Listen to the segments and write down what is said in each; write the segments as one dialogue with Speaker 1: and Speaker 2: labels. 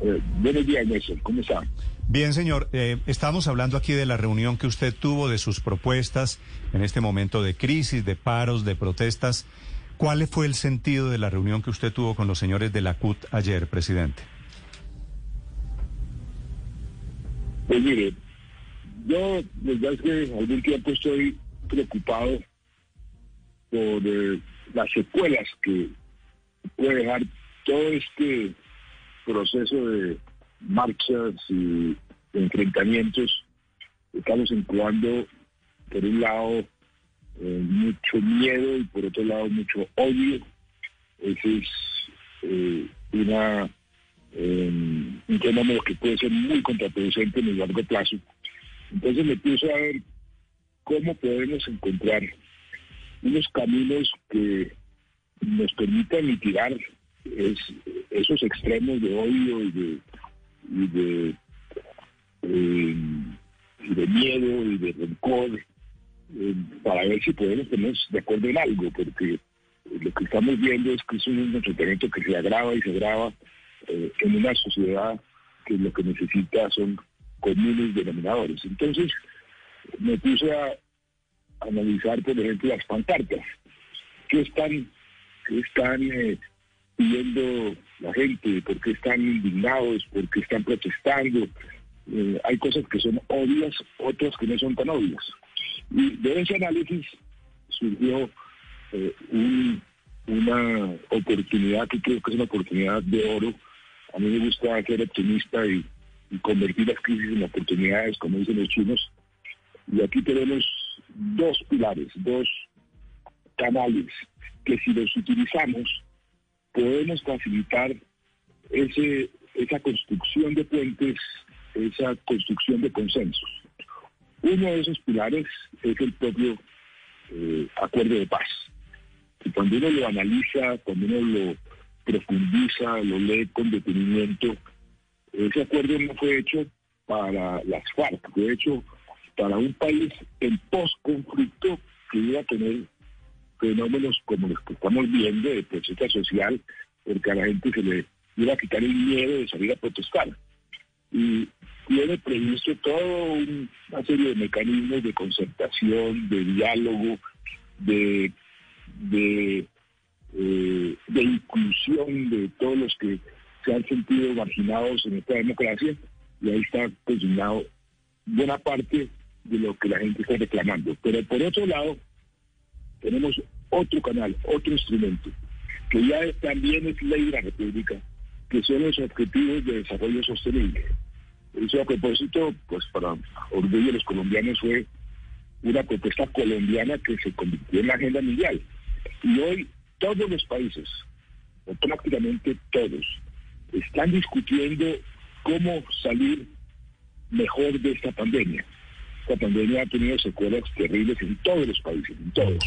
Speaker 1: Eh, buenos días, Nelson. ¿Cómo está?
Speaker 2: Bien, señor. Eh, estamos hablando aquí de la reunión que usted tuvo, de sus propuestas en este momento de crisis, de paros, de protestas. ¿Cuál fue el sentido de la reunión que usted tuvo con los señores de la CUT ayer, presidente?
Speaker 1: Pues mire, yo desde hace algún tiempo estoy preocupado por eh, las secuelas que puede dejar todo este proceso de marchas y enfrentamientos. Estamos incubando, por un lado, eh, mucho miedo y por otro lado mucho odio. Ese es eh, una, eh, un fenómeno que puede ser muy contraproducente en el largo plazo. Entonces me puse a ver cómo podemos encontrar unos caminos que nos permitan mitigar es, esos extremos de odio y de, y de, eh, y de miedo y de rencor eh, para ver si podemos ponernos de acuerdo en algo, porque lo que estamos viendo es que es un enfrentamiento que se agrava y se agrava eh, en una sociedad que lo que necesita son comunes denominadores. Entonces, me puse a analizar, por ejemplo, las pancartas. ¿Qué están, qué están pidiendo la gente? ¿Por qué están indignados? ¿Por qué están protestando? Eh, hay cosas que son obvias, otras que no son tan obvias. Y de ese análisis surgió eh, un- una oportunidad que creo que es una oportunidad de oro. A mí me gusta ser optimista y, y convertir las crisis en oportunidades, como dicen los chinos. Y aquí tenemos dos pilares, dos canales que si los utilizamos podemos facilitar ese, esa construcción de puentes, esa construcción de consensos. Uno de esos pilares es el propio eh, acuerdo de paz. Y cuando uno lo analiza, cuando uno lo profundiza, lo lee con detenimiento, ese acuerdo no fue hecho para las FARC, fue hecho para un país en post-conflicto que iba a tener fenómenos como los que estamos viendo de protesta social, porque a la gente se le iba a quitar el miedo de salir a protestar. Y tiene previsto toda una serie de mecanismos de concertación, de diálogo, de, eh, de inclusión de todos los que se han sentido marginados en esta democracia, y ahí está consignado buena parte de lo que la gente está reclamando. Pero por otro lado, tenemos otro canal, otro instrumento, que ya también es ley de la República, que son los objetivos de desarrollo sostenible. Eso a propósito, pues para orgullo de los colombianos fue una propuesta colombiana que se convirtió en la agenda mundial. Y hoy todos los países, o prácticamente todos, están discutiendo cómo salir mejor de esta pandemia. Esta pandemia ha tenido secuelas terribles en todos los países, en todos,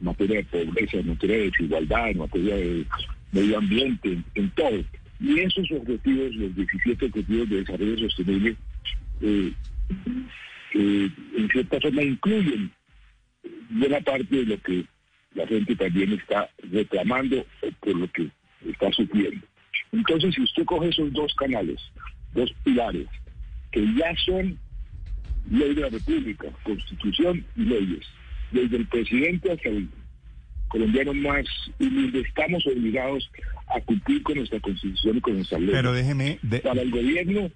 Speaker 1: materia de pobreza, en materia de desigualdad, en materia de medio ambiente, en, todo. Y esos objetivos, los 17 objetivos de desarrollo sostenible, eh, eh, en cierta forma incluyen buena parte de lo que la gente también está reclamando por lo que está sufriendo. Entonces, si usted coge esos dos canales, dos pilares, que ya son ley de la República, constitución y leyes, desde el presidente hasta el colombiano más humilde, estamos obligados a cumplir con nuestra constitución y con nuestra ley.
Speaker 2: Pero déjeme, de-
Speaker 1: Para el gobierno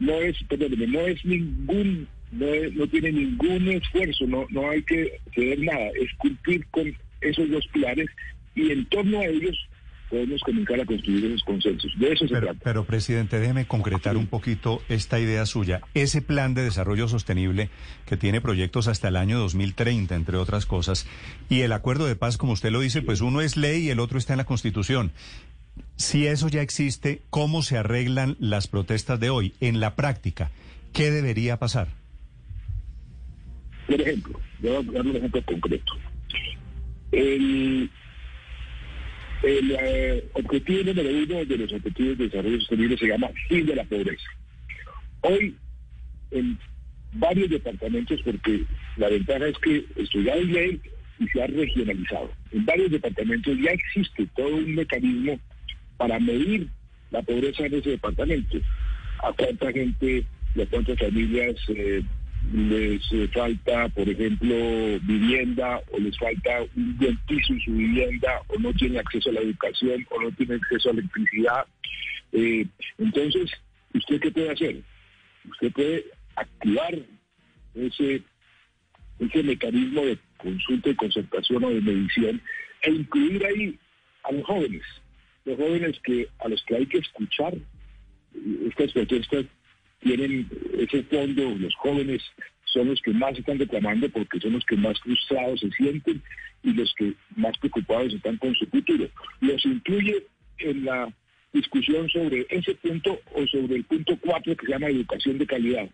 Speaker 1: no es, perdóneme, no es ningún, no, es- no tiene ningún esfuerzo, no, no hay que ceder nada, es cumplir con esos dos pilares y en torno a ellos podemos comenzar a construir esos consensos. De eso se
Speaker 2: Pero,
Speaker 1: trata.
Speaker 2: pero, presidente, déjeme concretar un poquito esta idea suya. Ese plan de desarrollo sostenible que tiene proyectos hasta el año 2030, entre otras cosas, y el acuerdo de paz, como usted lo dice, pues uno es ley y el otro está en la Constitución. Si eso ya existe, ¿cómo se arreglan las protestas de hoy? En la práctica, ¿qué debería pasar?
Speaker 1: Por ejemplo, voy a dar un ejemplo concreto. El, el eh, objetivo número uno de los objetivos de desarrollo sostenible se llama fin de la pobreza. Hoy, en varios departamentos, porque la ventaja es que esto ya es ley y se ha regionalizado. En varios departamentos ya existe todo un mecanismo para medir la pobreza en ese departamento. A cuánta gente, a cuántas familias eh, les eh, falta, por ejemplo, vivienda, o les falta un buen piso en su vivienda, o no tiene acceso a la educación, o no tiene acceso a la electricidad. Eh, entonces, ¿usted qué puede hacer? Usted puede activar ese, ese mecanismo de consulta y concertación o de medición e incluir ahí a los jóvenes, los jóvenes que a los que hay que escuchar. Estas protestas tienen ese fondo, los jóvenes son los que más están reclamando porque son los que más frustrados se sienten y los que más preocupados están con su futuro. Los incluye en la discusión sobre ese punto o sobre el punto cuatro que se llama educación de calidad.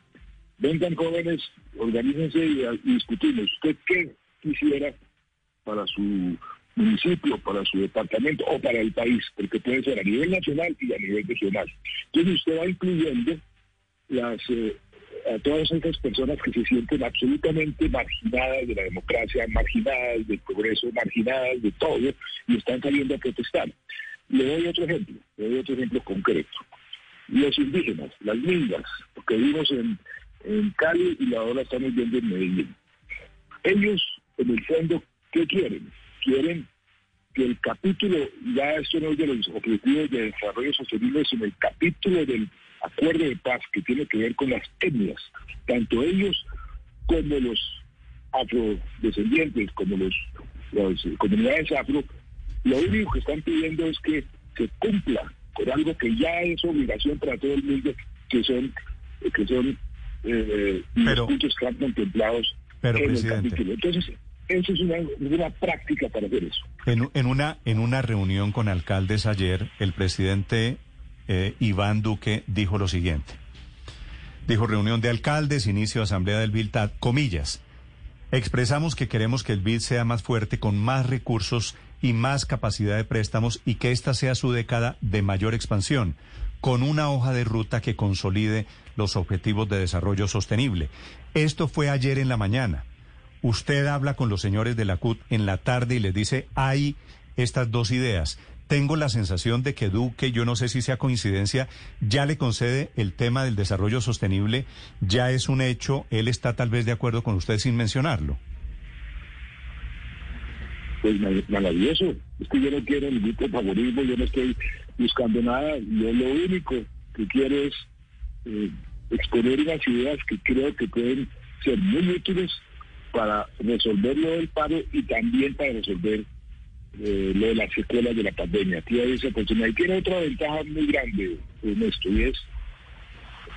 Speaker 1: Vengan jóvenes, organícense y, y discutimos. ¿Usted qué quisiera para su municipio, para su departamento o para el país? Porque puede ser a nivel nacional y a nivel regional. Entonces usted va incluyendo las eh, a todas esas personas que se sienten absolutamente marginadas de la democracia, marginadas del progreso, marginadas de todo, y están saliendo a protestar. Le doy otro ejemplo, le doy otro ejemplo concreto. Los indígenas, las mingas, que vimos en, en Cali y ahora estamos viendo en Medellín. Ellos, en el fondo, ¿qué quieren? Quieren que el capítulo, ya esto no es de los objetivos de desarrollo sostenible, sino el capítulo del acuerdo de paz que tiene que ver con las etnias, tanto ellos como los afrodescendientes, como los, las comunidades afro, lo único que están pidiendo es que se cumpla con algo que ya es obligación para todo el mundo, que son que son eh,
Speaker 2: Pero-
Speaker 1: los que están contemplados
Speaker 2: pero,
Speaker 1: en
Speaker 2: presidente.
Speaker 1: el capítulo. Entonces, eso es una, una práctica para hacer eso.
Speaker 2: En, en una, en una reunión con alcaldes ayer, el presidente eh, Iván Duque dijo lo siguiente. Dijo reunión de alcaldes, inicio de asamblea del BILTAD, comillas. Expresamos que queremos que el BID sea más fuerte, con más recursos y más capacidad de préstamos y que esta sea su década de mayor expansión, con una hoja de ruta que consolide los objetivos de desarrollo sostenible. Esto fue ayer en la mañana. Usted habla con los señores de la CUT en la tarde y les dice, hay estas dos ideas. Tengo la sensación de que Duque, yo no sé si sea coincidencia, ya le concede el tema del desarrollo sostenible, ya es un hecho, él está tal vez de acuerdo con usted sin mencionarlo.
Speaker 1: pues ma- maravilloso. Es que yo no quiero ningún favorismo, yo no estoy buscando nada. Yo lo único que quiero es eh, exponer unas ideas que creo que pueden ser muy útiles para resolver lo del paro y también para resolver eh, lo de las secuelas de la pandemia. Tiene esa oportunidad. Y tiene otra ventaja muy grande en esto y es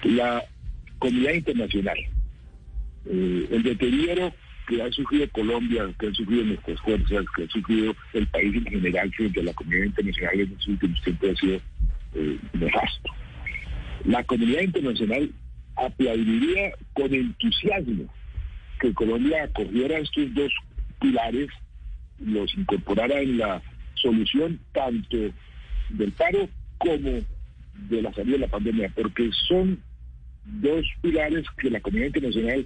Speaker 1: la comunidad internacional. Eh, el deterioro que ha sufrido Colombia, que han sufrido nuestras fuerzas, que ha sufrido el país en general frente a la comunidad internacional en los últimos tiempos ha sido eh, nefasto. La comunidad internacional aplaudiría con entusiasmo que Colombia acogiera estos dos pilares, los incorporara en la solución tanto del paro como de la salida de la pandemia, porque son dos pilares que la comunidad internacional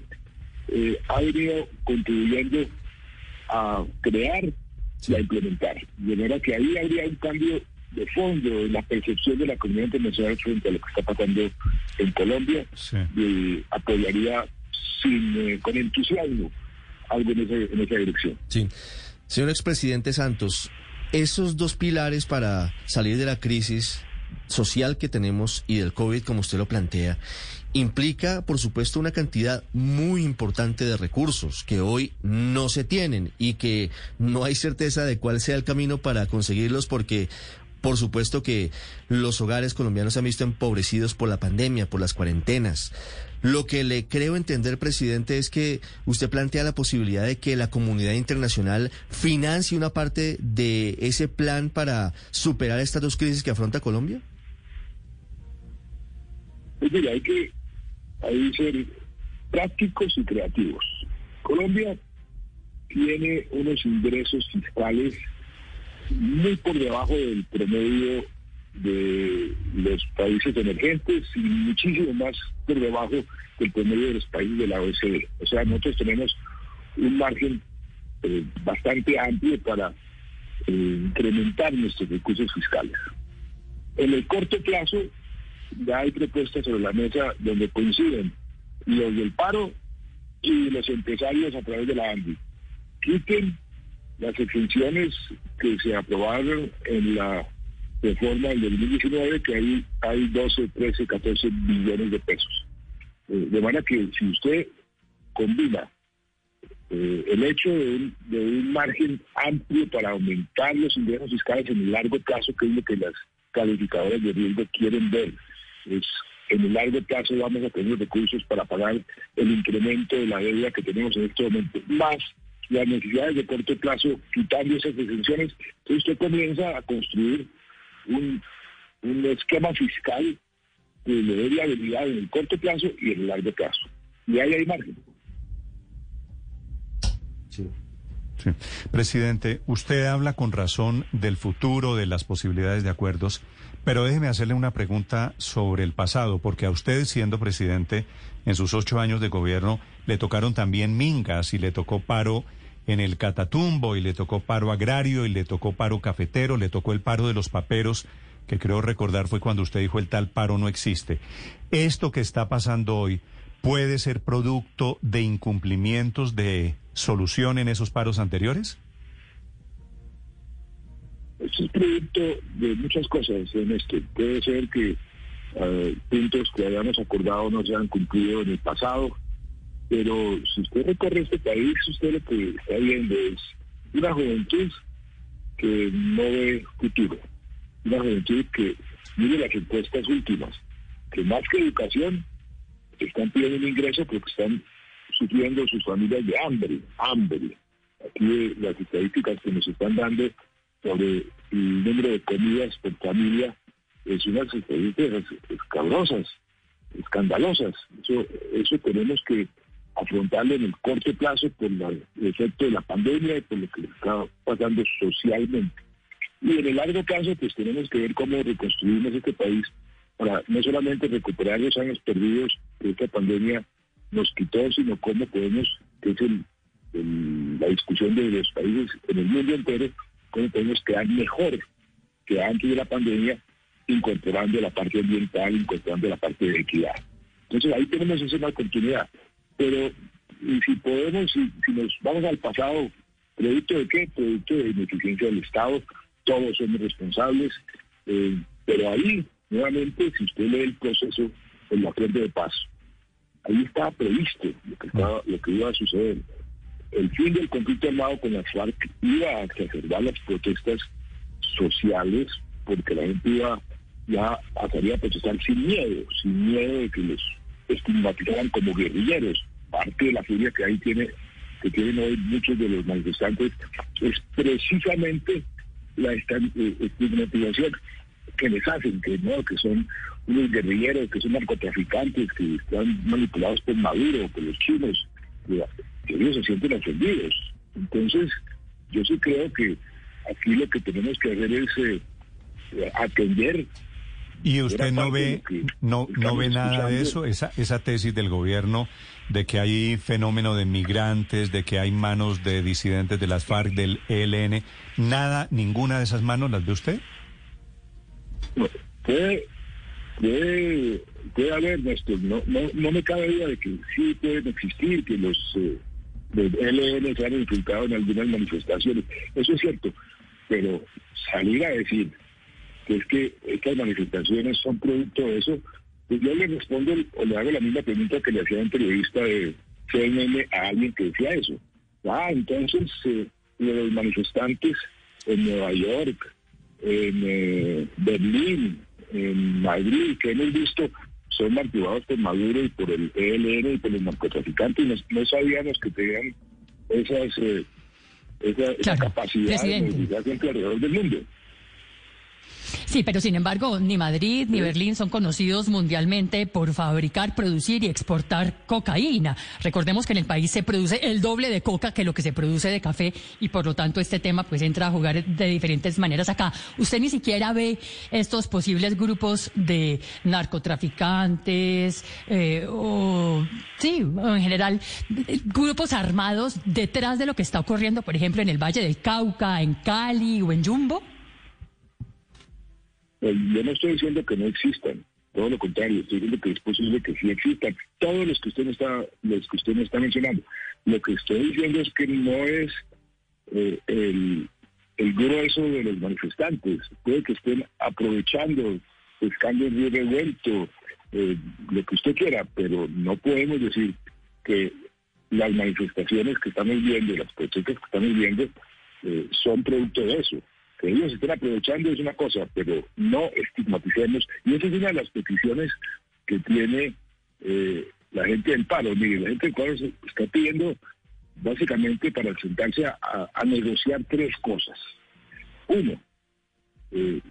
Speaker 1: eh, ha venido contribuyendo a crear y a implementar. De manera que ahí habría un cambio de fondo en la percepción de la comunidad internacional frente a lo que está pasando en Colombia.
Speaker 2: Sí.
Speaker 1: Y apoyaría sin, eh, con entusiasmo algo en, ese- en esa dirección.
Speaker 3: Sí. Señor expresidente Santos, esos dos pilares para salir de la crisis social que tenemos y del COVID, como usted lo plantea, implica, por supuesto, una cantidad muy importante de recursos que hoy no se tienen y que no hay certeza de cuál sea el camino para conseguirlos porque Por supuesto que los hogares colombianos se han visto empobrecidos por la pandemia, por las cuarentenas. Lo que le creo entender, presidente, es que usted plantea la posibilidad de que la comunidad internacional financie una parte de ese plan para superar estas dos crisis que afronta Colombia.
Speaker 1: Es decir, hay que hay ser prácticos y creativos. Colombia tiene unos ingresos fiscales muy por debajo del promedio de los países emergentes y muchísimo más por debajo del promedio de los países de la OECD. O sea, nosotros tenemos un margen eh, bastante amplio para eh, incrementar nuestros recursos fiscales. En el corto plazo ya hay propuestas sobre la mesa donde coinciden los del paro y los empresarios a través de la ANDI. Quiten las exenciones que se aprobaron en la reforma del 2019, que ahí hay 12, 13, 14 billones de pesos. Eh, de manera que si usted combina eh, el hecho de un, de margen amplio para aumentar los ingresos fiscales en el largo plazo, que es lo que las calificadoras de riesgo quieren ver, es en el largo plazo vamos a tener recursos para pagar el incremento de la deuda que tenemos en este momento, más las necesidades de corto plazo, quitando esas exenciones, usted comienza a construir un, un esquema fiscal que le dé viabilidad en el corto plazo y en el largo plazo. Y ahí hay margen.
Speaker 2: Sí. Sí. Presidente, usted habla con razón del futuro, de las posibilidades de acuerdos, pero déjeme hacerle una pregunta sobre el pasado, porque a usted, siendo presidente, en sus ocho años de gobierno, le tocaron también mingas y le tocó paro en el Catatumbo y le tocó paro agrario y le tocó paro cafetero, le tocó el paro de los paperos, que creo recordar fue cuando usted dijo el tal paro no existe. Esto que está pasando hoy puede ser producto de incumplimientos de solución en esos paros anteriores?
Speaker 1: Es producto de muchas cosas este. Puede ser que uh, puntos que habíamos acordado no se han cumplido en el pasado pero si usted recorre este país, usted lo que está viendo es una juventud que no ve futuro, una juventud que mire las encuestas últimas, que más que educación están pidiendo un ingreso porque están sufriendo sus familias de hambre, hambre. Aquí las estadísticas que nos están dando sobre el número de comidas por familia es unas estadísticas escabrosas, escandalosas. Eso, eso tenemos que afrontarlo en el corto plazo por el efecto de la pandemia y por lo que está pasando socialmente. Y en el largo plazo, pues tenemos que ver cómo reconstruimos este país para no solamente recuperar los años perdidos que esta pandemia nos quitó, sino cómo podemos, que es la discusión de los países en el mundo entero, cómo podemos quedar mejor que antes de la pandemia, incorporando la parte ambiental, incorporando la parte de equidad. Entonces ahí tenemos esa oportunidad. Pero si podemos, si, nos vamos al pasado, ¿producto de qué? Producto de ineficiencia del Estado, todos somos responsables, eh, pero ahí, nuevamente, si usted lee el proceso del acuerdo de paz, ahí estaba previsto lo que, estaba, lo que iba a suceder. El fin del conflicto armado con la FARC iba a exacerbar las protestas sociales porque la gente iba ya a salir a protestar sin miedo, sin miedo de que los estigmatizaran como guerrilleros parte de la furia que ahí tiene que tienen hoy muchos de los manifestantes es precisamente la eh, estigmatización que les hacen, que no, que son unos guerrilleros, que son narcotraficantes, que están manipulados por Maduro, por los chinos, que, ellos se sienten ofendidos. Entonces, yo sí creo que aquí lo que tenemos que hacer es eh, atender
Speaker 2: ¿Y usted no ve, no, no ve nada de eso, esa, esa tesis del gobierno de que hay fenómeno de migrantes, de que hay manos de disidentes de las FARC, del ELN? ¿Nada, ninguna de esas manos las ve usted?
Speaker 1: puede, puede, haber, Néstor. No, no, no me cabe duda de que sí pueden existir, que los eh, del ELN se han infiltrado en algunas manifestaciones. Eso es cierto. Pero salir a decir que es que estas manifestaciones son producto de eso, pues yo le respondo o le hago la misma pregunta que le hacía un periodista de CNN a alguien que decía eso. Ah, entonces eh, los manifestantes en Nueva York, en eh, Berlín, en Madrid, que hemos visto son activados por Maduro y por el ELN y por los narcotraficantes. Y no, sabíamos que tenían esas, eh, esa, esa capacidad de movilizarse alrededor del mundo.
Speaker 4: Sí, pero sin embargo, ni Madrid ni Berlín son conocidos mundialmente por fabricar, producir y exportar cocaína. Recordemos que en el país se produce el doble de coca que lo que se produce de café y por lo tanto este tema pues entra a jugar de diferentes maneras acá. Usted ni siquiera ve estos posibles grupos de narcotraficantes eh, o, sí, en general, grupos armados detrás de lo que está ocurriendo, por ejemplo, en el Valle del Cauca, en Cali o en Jumbo.
Speaker 1: Pues, yo no estoy diciendo que no existan, todo lo contrario, estoy diciendo que es posible que sí existan, todos los que usted me está, los que usted me está mencionando. Lo que estoy diciendo es que no es eh, el, grueso de los manifestantes, puede que estén aprovechando, pescando el revuelto, eh, lo que usted quiera, pero no podemos decir que las manifestaciones que estamos viendo, las protestas que estamos viendo, eh, son producto de eso que ellos estén aprovechando es una cosa, pero no estigmaticemos. Y esa es una de las peticiones que tiene eh, la gente del paro. Mire, la gente del paro está pidiendo básicamente para sentarse a, negociar tres cosas. Uno, eh,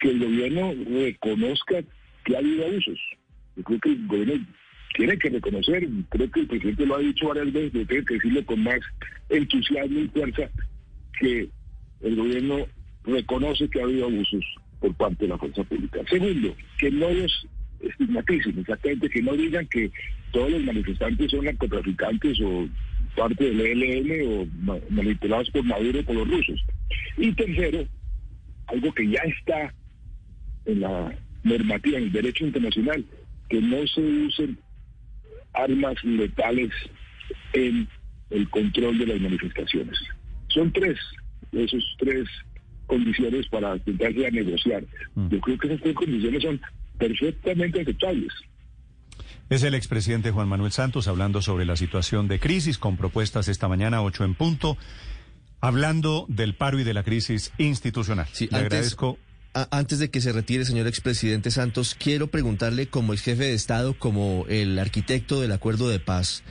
Speaker 1: que el gobierno reconozca que ha habido abusos. Yo creo que el gobierno tiene que reconocer, creo que el presidente lo ha dicho varias veces, pero tiene que decirlo con más entusiasmo y fuerza, que el gobierno reconoce que ha habido abusos por parte de la fuerza pública. Segundo, que no los estigmaticen, exactamente, que no digan que todos los manifestantes son narcotraficantes o parte del ELN o manipulados por Maduro o por los rusos. Y tercero, algo que ya está en la normativa, en el derecho internacional, que no se usen armas letales en el control de las manifestaciones. Son tres, esos tres condiciones para sentarse a negociar. Mm. Yo creo que esas tres condiciones son perfectamente aceptables.
Speaker 2: Es el expresidente Juan Manuel Santos hablando sobre la situación de crisis con propuestas esta mañana, 8 en punto, hablando del paro y de la crisis institucional.
Speaker 3: Sí, Le agradezco. antes de que se retire, señor expresidente Santos, quiero preguntarle como ex jefe de Estado, como el arquitecto del acuerdo de paz,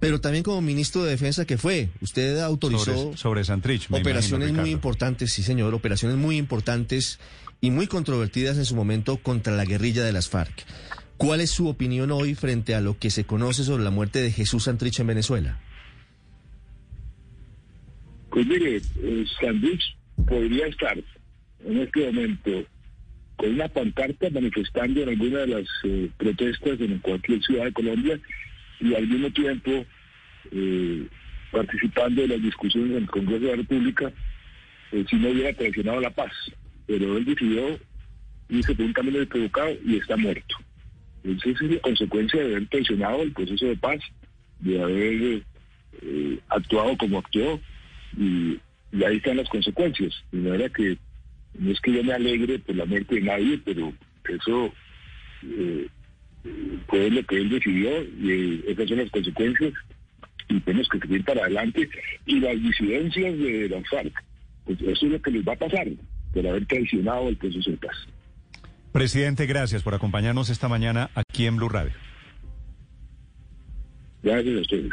Speaker 3: pero también como ministro de Defensa que fue. Usted autorizó
Speaker 2: sobre, Santrich,
Speaker 3: operaciones muy importantes, sí señor, operaciones muy importantes y muy controvertidas en su momento contra la guerrilla de las FARC. ¿Cuál es su opinión hoy frente a lo que se conoce sobre la muerte de Jesús Santrich en Venezuela?
Speaker 1: Pues mire, eh, Santrich podría estar en este momento con una pancarta manifestando en alguna de las eh, protestas en cualquier ciudad de Colombia y al mismo tiempo eh, participando de las discusiones en el Congreso de la República, eh, si no hubiera traicionado la paz. Pero él decidió irse por un camino equivocado y está muerto. Entonces es la consecuencia de haber traicionado el proceso de paz, de haber eh, actuado como actuó, y, ahí están las consecuencias. De manera que no es que yo me alegre por la muerte de nadie, pero eso fue lo que él decidió y esas son las consecuencias y tenemos que seguir para adelante. Y las disidencias de la FARC, pues eso es lo que les va a pasar por haber traicionado el proceso de paz.
Speaker 2: Presidente, gracias por acompañarnos esta mañana aquí en Blue Radio.
Speaker 1: Gracias a ustedes.